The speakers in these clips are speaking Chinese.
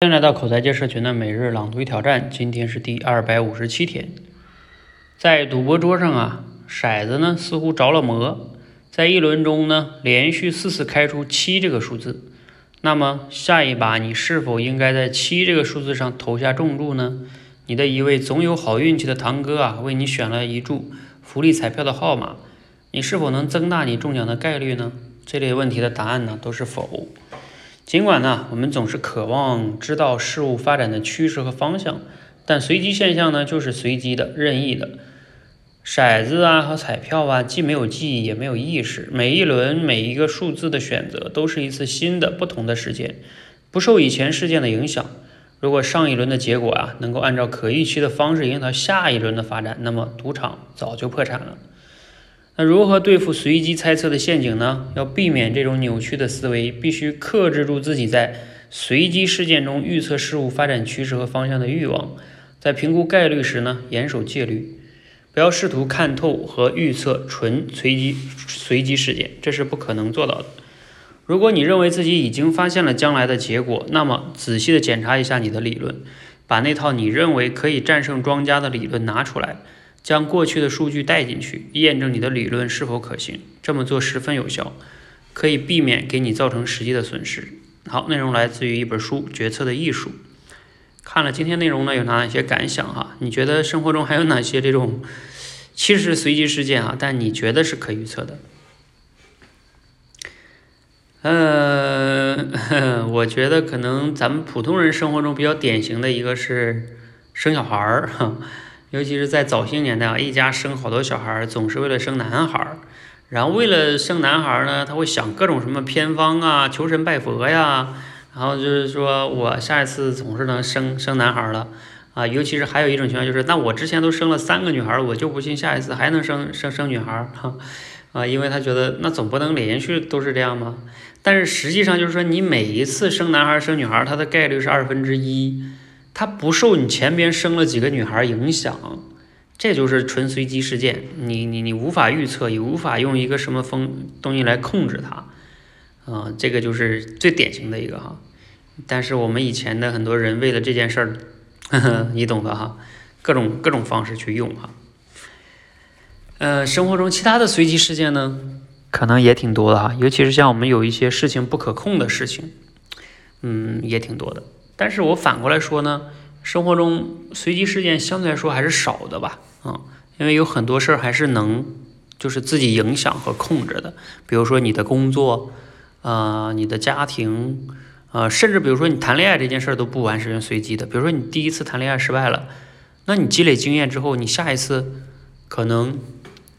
欢迎来到口才界社群的每日朗读与挑战，今天是第二百五十七天。在赌博桌上啊，骰子呢似乎着了魔，在一轮中呢连续四次开出七这个数字。那么下一把你是否应该在七这个数字上投下重注呢？你的一位总有好运气的堂哥啊，为你选了一注福利彩票的号码，你是否能增大你中奖的概率呢？这类问题的答案呢都是否。尽管呢，我们总是渴望知道事物发展的趋势和方向，但随机现象呢，就是随机的、任意的。骰子啊和彩票啊，既没有记忆，也没有意识。每一轮每一个数字的选择，都是一次新的、不同的事件，不受以前事件的影响。如果上一轮的结果啊，能够按照可预期的方式影响到下一轮的发展，那么赌场早就破产了。那如何对付随机猜测的陷阱呢？要避免这种扭曲的思维，必须克制住自己在随机事件中预测事物发展趋势和方向的欲望。在评估概率时呢，严守戒律，不要试图看透和预测纯随机随机事件，这是不可能做到的。如果你认为自己已经发现了将来的结果，那么仔细的检查一下你的理论，把那套你认为可以战胜庄家的理论拿出来。将过去的数据带进去，验证你的理论是否可行。这么做十分有效，可以避免给你造成实际的损失。好，内容来自于一本书《决策的艺术》。看了今天内容呢，有哪些感想哈？你觉得生活中还有哪些这种其实随机事件啊？但你觉得是可预测的？呃，我觉得可能咱们普通人生活中比较典型的一个是生小孩儿哈。尤其是在早些年代啊，一家生好多小孩儿，总是为了生男孩儿。然后为了生男孩儿呢，他会想各种什么偏方啊，求神拜佛呀。然后就是说我下一次总是能生生男孩儿了啊。尤其是还有一种情况就是，那我之前都生了三个女孩儿，我就不信下一次还能生生生女孩哈 啊，因为他觉得那总不能连续都是这样吗？但是实际上就是说，你每一次生男孩儿生女孩儿，它的概率是二分之一。它不受你前边生了几个女孩影响，这就是纯随机事件。你你你无法预测，也无法用一个什么风东西来控制它，啊，这个就是最典型的一个哈。但是我们以前的很多人为了这件事儿，你懂的哈，各种各种方式去用哈。呃，生活中其他的随机事件呢，可能也挺多的哈，尤其是像我们有一些事情不可控的事情，嗯，也挺多的。但是我反过来说呢，生活中随机事件相对来说还是少的吧，嗯，因为有很多事儿还是能就是自己影响和控制的，比如说你的工作，呃，你的家庭，呃，甚至比如说你谈恋爱这件事儿都不完全随机的，比如说你第一次谈恋爱失败了，那你积累经验之后，你下一次可能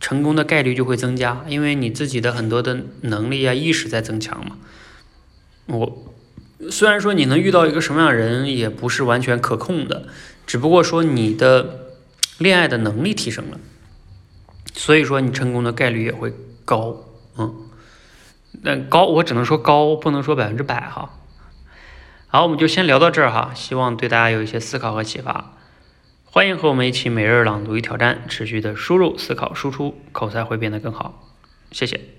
成功的概率就会增加，因为你自己的很多的能力啊意识在增强嘛，我。虽然说你能遇到一个什么样的人也不是完全可控的，只不过说你的恋爱的能力提升了，所以说你成功的概率也会高，嗯，那高我只能说高，不能说百分之百哈。好，我们就先聊到这儿哈，希望对大家有一些思考和启发。欢迎和我们一起每日朗读与挑战，持续的输入、思考、输出，口才会变得更好。谢谢。